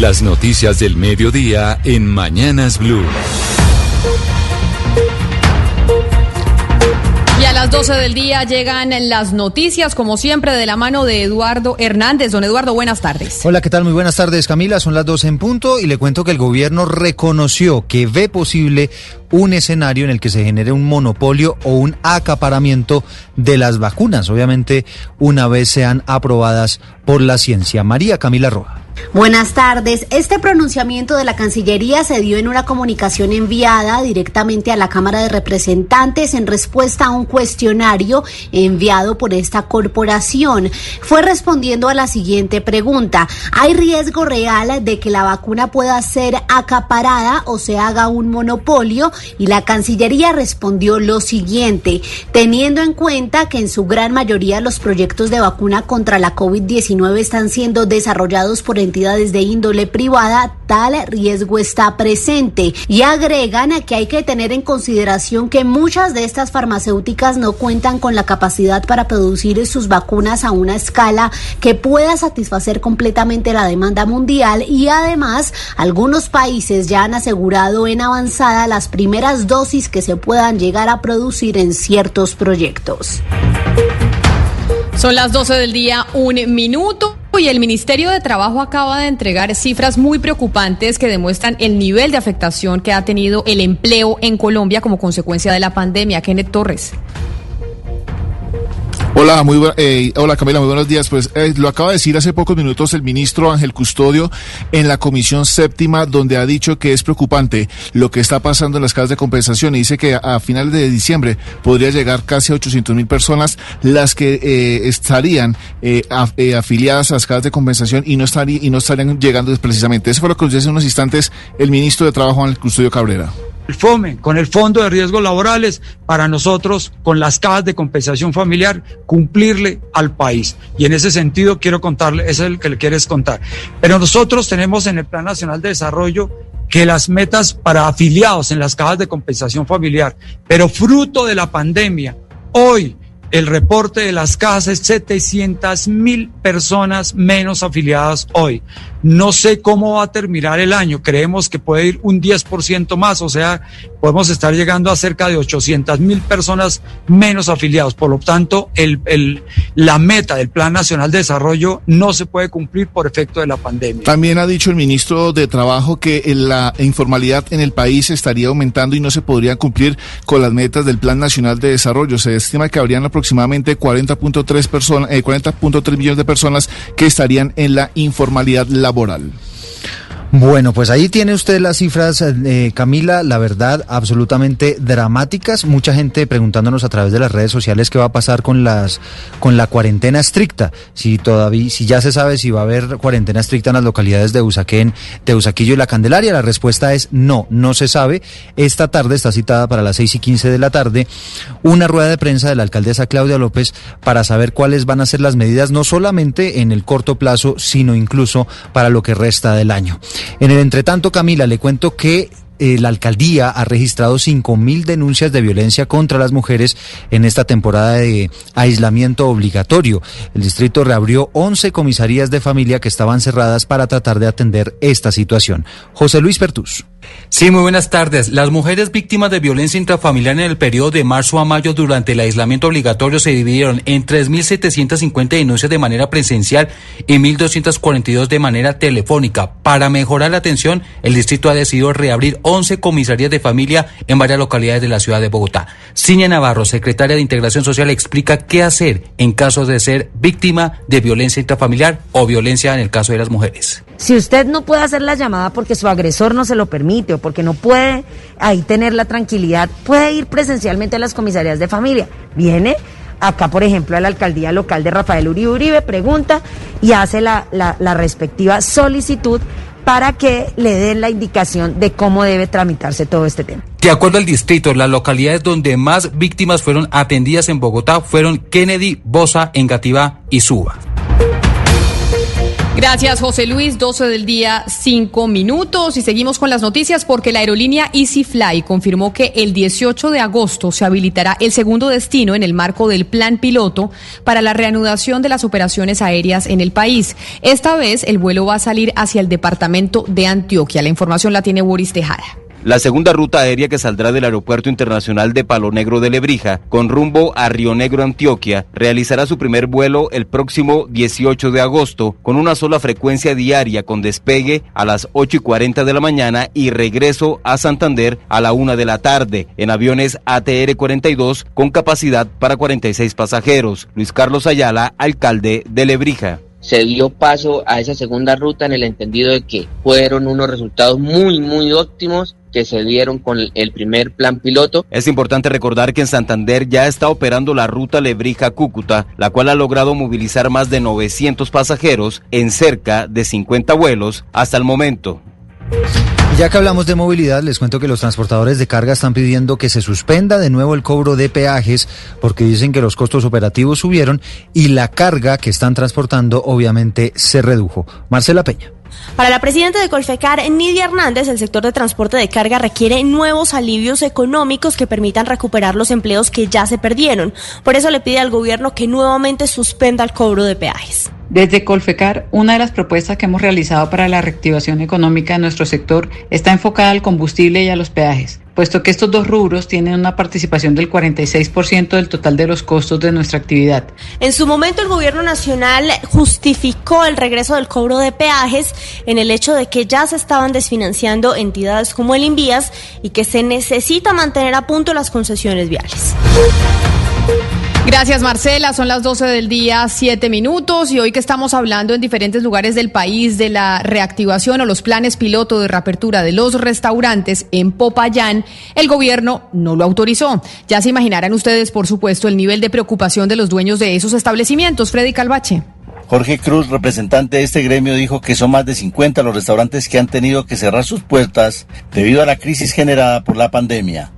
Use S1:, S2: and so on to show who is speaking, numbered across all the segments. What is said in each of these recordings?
S1: Las noticias del mediodía en Mañanas Blue.
S2: Y a las 12 del día llegan las noticias, como siempre, de la mano de Eduardo Hernández. Don Eduardo, buenas tardes.
S3: Hola, ¿qué tal? Muy buenas tardes, Camila. Son las 12 en punto y le cuento que el gobierno reconoció que ve posible un escenario en el que se genere un monopolio o un acaparamiento de las vacunas, obviamente una vez sean aprobadas por la ciencia. María Camila Roja.
S4: Buenas tardes. Este pronunciamiento de la Cancillería se dio en una comunicación enviada directamente a la Cámara de Representantes en respuesta a un cuestionario enviado por esta corporación. Fue respondiendo a la siguiente pregunta. ¿Hay riesgo real de que la vacuna pueda ser acaparada o se haga un monopolio? Y la Cancillería respondió lo siguiente. Teniendo en cuenta que en su gran mayoría los proyectos de vacuna contra la COVID-19 están siendo desarrollados por entidades de índole privada, tal riesgo está presente. Y agregan que hay que tener en consideración que muchas de estas farmacéuticas no cuentan con la capacidad para producir sus vacunas a una escala que pueda satisfacer completamente la demanda mundial y además algunos países ya han asegurado en avanzada las primeras dosis que se puedan llegar a producir en ciertos proyectos.
S2: Son las 12 del día, un minuto. Y el Ministerio de Trabajo acaba de entregar cifras muy preocupantes que demuestran el nivel de afectación que ha tenido el empleo en Colombia como consecuencia de la pandemia. Kenneth Torres.
S5: Hola, muy eh, hola Camila, muy buenos días. Pues eh, lo acaba de decir hace pocos minutos el ministro Ángel Custodio en la comisión séptima, donde ha dicho que es preocupante lo que está pasando en las casas de compensación y dice que a, finales de diciembre podría llegar casi a 800 mil personas las que eh, estarían afiliadas a las casas de compensación y no estarían y no estarían llegando precisamente. Eso fue lo que nos dice hace unos instantes el ministro de Trabajo Ángel Custodio Cabrera
S6: el FOME, con el Fondo de Riesgos Laborales, para nosotros, con las cajas de compensación familiar, cumplirle al país. Y en ese sentido quiero contarle, ese es el que le quieres contar. Pero nosotros tenemos en el Plan Nacional de Desarrollo que las metas para afiliados en las cajas de compensación familiar, pero fruto de la pandemia, hoy el reporte de las cajas es 700 mil personas menos afiliadas hoy. No sé cómo va a terminar el año. Creemos que puede ir un 10% más, o sea, podemos estar llegando a cerca de 800 mil personas menos afiliados. Por lo tanto, la meta del Plan Nacional de Desarrollo no se puede cumplir por efecto de la pandemia.
S5: También ha dicho el ministro de Trabajo que la informalidad en el país estaría aumentando y no se podría cumplir con las metas del Plan Nacional de Desarrollo. Se estima que habrían aproximadamente 40.3 personas, eh, 40.3 millones de personas que estarían en la informalidad laboral.
S3: Bueno, pues ahí tiene usted las cifras, eh, Camila, la verdad, absolutamente dramáticas. Mucha gente preguntándonos a través de las redes sociales qué va a pasar con las con la cuarentena estricta. Si todavía, si ya se sabe si va a haber cuarentena estricta en las localidades de Usaquén, de Usaquillo y La Candelaria, la respuesta es no, no se sabe. Esta tarde está citada para las seis y quince de la tarde una rueda de prensa de la alcaldesa Claudia López para saber cuáles van a ser las medidas, no solamente en el corto plazo, sino incluso para lo que resta del año. En el entretanto, Camila, le cuento que eh, la alcaldía ha registrado 5.000 denuncias de violencia contra las mujeres en esta temporada de aislamiento obligatorio. El distrito reabrió 11 comisarías de familia que estaban cerradas para tratar de atender esta situación. José Luis Pertus.
S7: Sí, muy buenas tardes. Las mujeres víctimas de violencia intrafamiliar en el periodo de marzo a mayo durante el aislamiento obligatorio se dividieron en 3.750 denuncias de manera presencial y 1.242 de manera telefónica. Para mejorar la atención, el distrito ha decidido reabrir 11 comisarías de familia en varias localidades de la ciudad de Bogotá. Ciña Navarro, secretaria de Integración Social, explica qué hacer en caso de ser víctima de violencia intrafamiliar o violencia en el caso de las mujeres.
S8: Si usted no puede hacer la llamada porque su agresor no se lo permite o porque no puede ahí tener la tranquilidad, puede ir presencialmente a las comisarías de familia. Viene, acá por ejemplo a la alcaldía local de Rafael Uribe Uribe, pregunta y hace la, respectiva solicitud para que le den la indicación de cómo debe tramitarse todo este tema.
S7: De acuerdo al distrito, las localidades donde más víctimas fueron atendidas en Bogotá fueron Kennedy, Bosa, Engativá y Suba.
S2: Gracias, José Luis. 12 del día, 5 minutos. Y seguimos con las noticias porque la aerolínea EasyFly confirmó que el 18 de agosto se habilitará el segundo destino en el marco del plan piloto para la reanudación de las operaciones aéreas en el país. Esta vez el vuelo va a salir hacia el departamento de Antioquia. La información la tiene Boris Tejada.
S9: La segunda ruta aérea que saldrá del Aeropuerto Internacional de Palo Negro de Lebrija, con rumbo a Río Negro, Antioquia, realizará su primer vuelo el próximo 18 de agosto, con una sola frecuencia diaria con despegue a las 8 y 40 de la mañana y regreso a Santander a la 1 de la tarde, en aviones ATR 42 con capacidad para 46 pasajeros. Luis Carlos Ayala, alcalde de Lebrija
S10: se dio paso a esa segunda ruta en el entendido de que fueron unos resultados muy, muy óptimos que se dieron con el primer plan piloto.
S9: Es importante recordar que en Santander ya está operando la ruta Lebrija-Cúcuta, la cual ha logrado movilizar más de 900 pasajeros en cerca de 50 vuelos hasta el momento.
S3: Ya que hablamos de movilidad, les cuento que los transportadores de carga están pidiendo que se suspenda de nuevo el cobro de peajes porque dicen que los costos operativos subieron y la carga que están transportando obviamente se redujo. Marcela Peña.
S11: Para la presidenta de Colfecar, Nidia Hernández, el sector de transporte de carga requiere nuevos alivios económicos que permitan recuperar los empleos que ya se perdieron. Por eso le pide al gobierno que nuevamente suspenda el cobro de peajes.
S12: Desde Colfecar, una de las propuestas que hemos realizado para la reactivación económica de nuestro sector está enfocada al combustible y a los peajes, puesto que estos dos rubros tienen una participación del 46% del total de los costos de nuestra actividad.
S11: En su momento, el gobierno nacional justificó el regreso del cobro de peajes en el hecho de que ya se estaban desfinanciando entidades como el Invías y que se necesita mantener a punto las concesiones viales.
S2: Gracias Marcela, son las 12 del día, 7 minutos y hoy que estamos hablando en diferentes lugares del país de la reactivación o los planes piloto de reapertura de los restaurantes en Popayán, el gobierno no lo autorizó. Ya se imaginarán ustedes, por supuesto, el nivel de preocupación de los dueños de esos establecimientos. Freddy Calvache.
S13: Jorge Cruz, representante de este gremio, dijo que son más de 50 los restaurantes que han tenido que cerrar sus puertas debido a la crisis generada por la pandemia.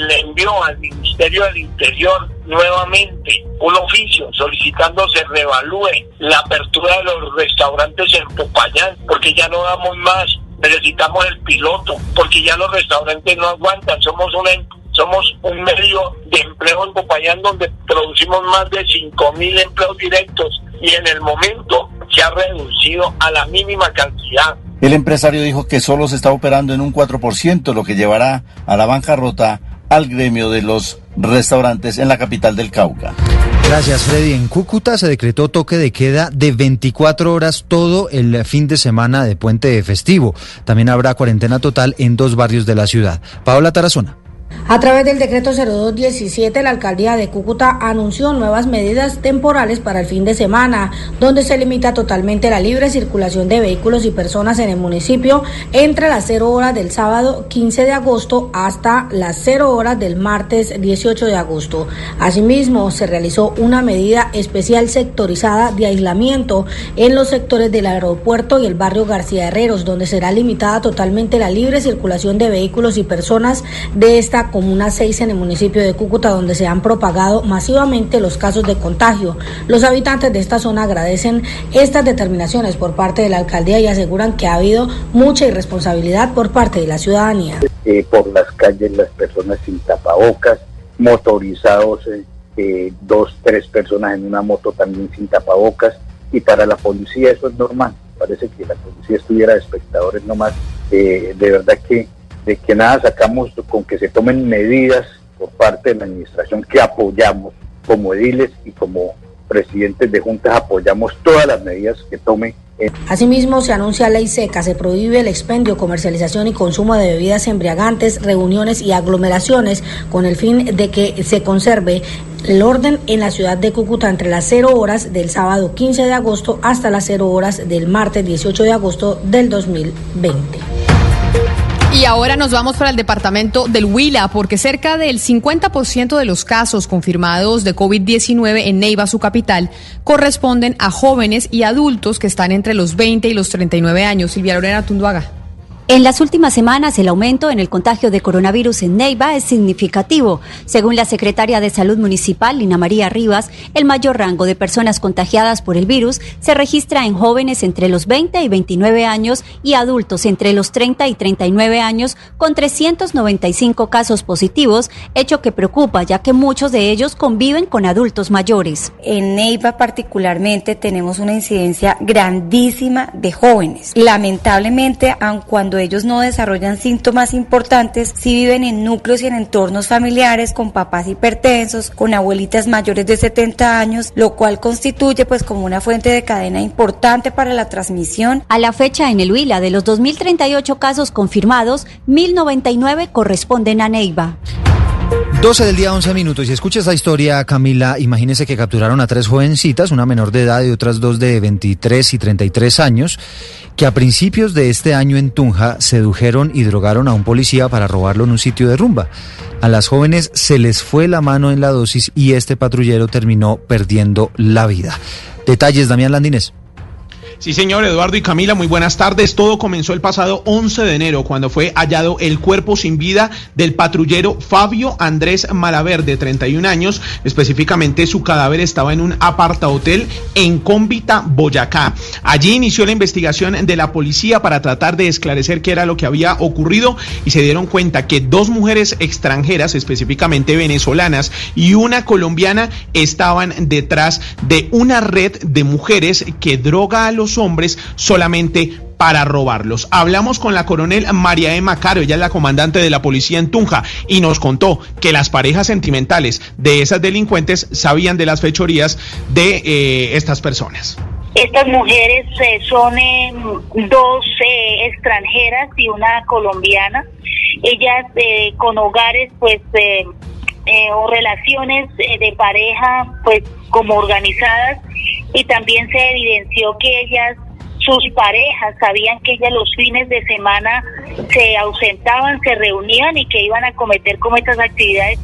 S14: Le envió al Ministerio del Interior nuevamente un oficio solicitando se reevalúe la apertura de los restaurantes en Popayán, porque ya no damos más, necesitamos el piloto, porque ya los restaurantes no aguantan, somos una somos un medio de empleo en Popayán donde producimos más de 5 mil empleos directos y en el momento se ha reducido a la mínima cantidad.
S13: El empresario dijo que solo se está operando en un 4%, lo que llevará a la bancarrota al gremio de los restaurantes en la capital del Cauca.
S3: Gracias, Freddy. En Cúcuta se decretó toque de queda de 24 horas todo el fin de semana de puente festivo. También habrá cuarentena total en dos barrios de la ciudad. Paola Tarazona.
S15: A través del decreto 0217, la alcaldía de Cúcuta anunció nuevas medidas temporales para el fin de semana, donde se limita totalmente la libre circulación de vehículos y personas en el municipio entre las 0 horas del sábado 15 de agosto hasta las 0 horas del martes 18 de agosto. Asimismo, se realizó una medida especial sectorizada de aislamiento en los sectores del aeropuerto y el barrio García Herreros, donde será limitada totalmente la libre circulación de vehículos y personas de esta Comuna 6 en el municipio de Cúcuta, donde se han propagado masivamente los casos de contagio. Los habitantes de esta zona agradecen estas determinaciones por parte de la alcaldía y aseguran que ha habido mucha irresponsabilidad por parte de la ciudadanía.
S16: Eh, por las calles las personas sin tapabocas, motorizados, eh, eh, dos, tres personas en una moto también sin tapabocas y para la policía eso es normal. Parece que la policía estuviera de espectadores nomás. de verdad que de que nada sacamos con que se tomen medidas por parte de la administración que apoyamos como ediles y como presidentes de juntas apoyamos todas las medidas que tome.
S15: Asimismo, se anuncia ley seca, se prohíbe el expendio, comercialización y consumo de bebidas embriagantes, reuniones y aglomeraciones con el fin de que se conserve el orden en la ciudad de Cúcuta entre las 0 horas del sábado 15 de agosto hasta las 0 horas del martes 18 de agosto del 2020.
S2: Y ahora nos vamos para el departamento del Huila, porque cerca del 50% de los casos confirmados de COVID-19 en Neiva, su capital, corresponden a jóvenes y adultos que están entre los 20 y los 39 años. Silvia Lorena Tunduaga.
S17: En las últimas semanas, el aumento en el contagio de coronavirus en Neiva es significativo. Según la secretaria de Salud Municipal, Lina María Rivas, el mayor rango de personas contagiadas por el virus se registra en jóvenes entre los 20 y 29 años y adultos entre los 30 y 39 años, con 395 casos positivos, hecho que preocupa ya que muchos de ellos conviven con adultos mayores.
S18: En Neiva particularmente tenemos una incidencia grandísima de jóvenes. Lamentablemente, aun cuando ellos no desarrollan síntomas importantes, si viven en núcleos y en entornos familiares con papás hipertensos, con abuelitas mayores de 70 años, lo cual constituye pues como una fuente de cadena importante para la transmisión.
S17: A la fecha en el Huila de los 2038 casos confirmados, 1099 corresponden a Neiva.
S3: 12 del día, 11 minutos. Y escucha esta historia, Camila. Imagínese que capturaron a tres jovencitas, una menor de edad y otras dos de 23 y 33 años, que a principios de este año en Tunja sedujeron y drogaron a un policía para robarlo en un sitio de rumba. A las jóvenes se les fue la mano en la dosis y este patrullero terminó perdiendo la vida. Detalles, Damián Landines.
S19: Sí, señor Eduardo y Camila, muy buenas tardes. Todo comenzó el pasado 11 de enero cuando fue hallado el cuerpo sin vida del patrullero Fabio Andrés Malaver, de 31 años. Específicamente su cadáver estaba en un aparta hotel en Cómbita, Boyacá. Allí inició la investigación de la policía para tratar de esclarecer qué era lo que había ocurrido y se dieron cuenta que dos mujeres extranjeras, específicamente venezolanas, y una colombiana estaban detrás de una red de mujeres que droga a los hombres solamente para robarlos. Hablamos con la coronel María Emma Caro, ella es la comandante de la policía en Tunja, y nos contó que las parejas sentimentales de esas delincuentes sabían de las fechorías de eh, estas personas.
S20: Estas mujeres eh, son eh, dos eh, extranjeras y una colombiana. Ellas con hogares, pues, o relaciones de pareja, pues, como organizadas, y también se evidenció que ellas sus parejas sabían que ellas los fines de semana se ausentaban, se reunían y que iban a cometer como estas actividades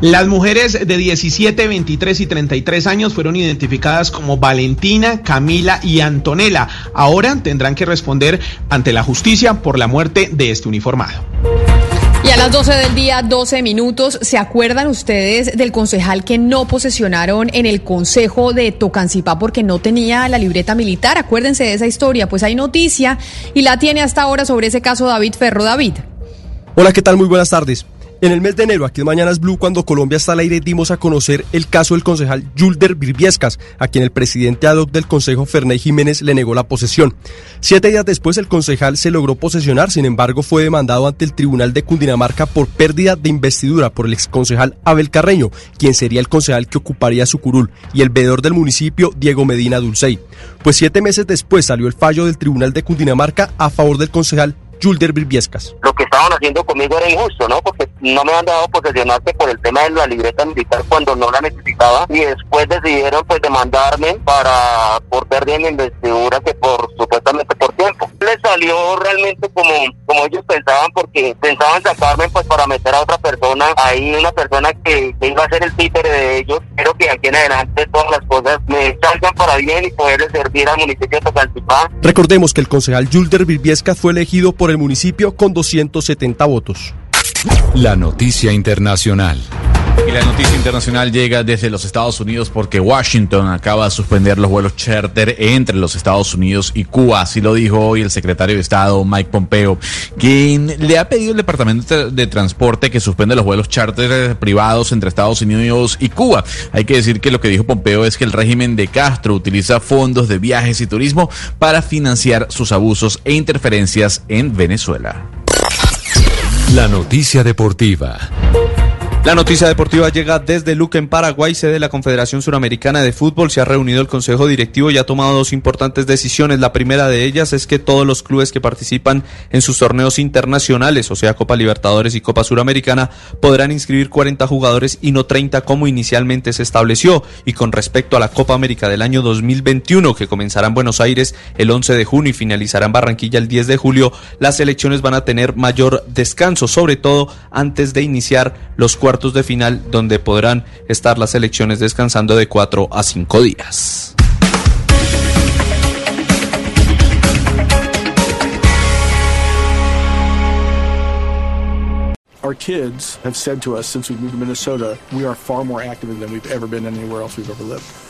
S19: Las mujeres de 17, 23 y 33 años fueron identificadas como Valentina, Camila y Antonella. Ahora tendrán que responder ante la justicia por la muerte de este uniformado.
S2: Y a las 12 del día, 12 minutos, ¿se acuerdan ustedes del concejal que no posesionaron en el consejo de Tocancipá porque no tenía la libreta militar? Acuérdense de esa historia, pues hay noticia y la tiene hasta ahora sobre ese caso David Ferro. David.
S21: Hola, ¿qué tal? Muy buenas tardes. En el mes de enero, aquí en Mañanas Blue, cuando Colombia está al aire, dimos a conocer el caso del concejal Yulder Virviescas, a quien el presidente ad hoc del Consejo, Ferney Jiménez, le negó la posesión. Siete días después, el concejal se logró posesionar, sin embargo, fue demandado ante el Tribunal de Cundinamarca por pérdida de investidura por el exconcejal Abel Carreño, quien sería el concejal que ocuparía su curul, y el veedor del municipio, Diego Medina Dulcey. Pues siete meses después salió el fallo del Tribunal de Cundinamarca a favor del concejal Yulder Virviescas.
S22: Lo que estaban haciendo conmigo era injusto, ¿no? Porque no me han dado posesionarse por el tema de la libreta militar cuando no la necesitaba y después decidieron pues demandarme para por pérdida de investidura que por supuestamente por tiempo. Les salió realmente como como ellos pensaban porque pensaban sacarme pues para meter a otra persona ahí una persona que, que iba a ser el títere de ellos. Espero que en adelante todas las cosas me salgan para bien y poder servir al municipio de Tocantipá.
S21: Recordemos que el concejal Yulder Virviescas fue elegido por el municipio con 270 votos.
S1: La noticia internacional.
S23: Y la noticia internacional llega desde los Estados Unidos porque Washington acaba de suspender los vuelos charter entre los Estados Unidos y Cuba. Así lo dijo hoy el secretario de Estado Mike Pompeo, quien le ha pedido al Departamento de Transporte que suspenda los vuelos charter privados entre Estados Unidos y Cuba. Hay que decir que lo que dijo Pompeo es que el régimen de Castro utiliza fondos de viajes y turismo para financiar sus abusos e interferencias en Venezuela.
S1: La noticia deportiva.
S24: La noticia deportiva llega desde Luque, en Paraguay, sede de la Confederación Suramericana de Fútbol. Se ha reunido el Consejo Directivo y ha tomado dos importantes decisiones. La primera de ellas es que todos los clubes que participan en sus torneos internacionales, o sea, Copa Libertadores y Copa Suramericana, podrán inscribir 40 jugadores y no 30 como inicialmente se estableció. Y con respecto a la Copa América del año 2021, que comenzará en Buenos Aires el 11 de junio y finalizará en Barranquilla el 10 de julio, las elecciones van a tener mayor descanso, sobre todo antes de iniciar los cuartos cuartos de final donde podrán estar las elecciones descansando de cuatro a cinco días.
S25: Our kids have said to us since we moved to Minnesota, we are far more active than we've ever been anywhere else we've ever lived.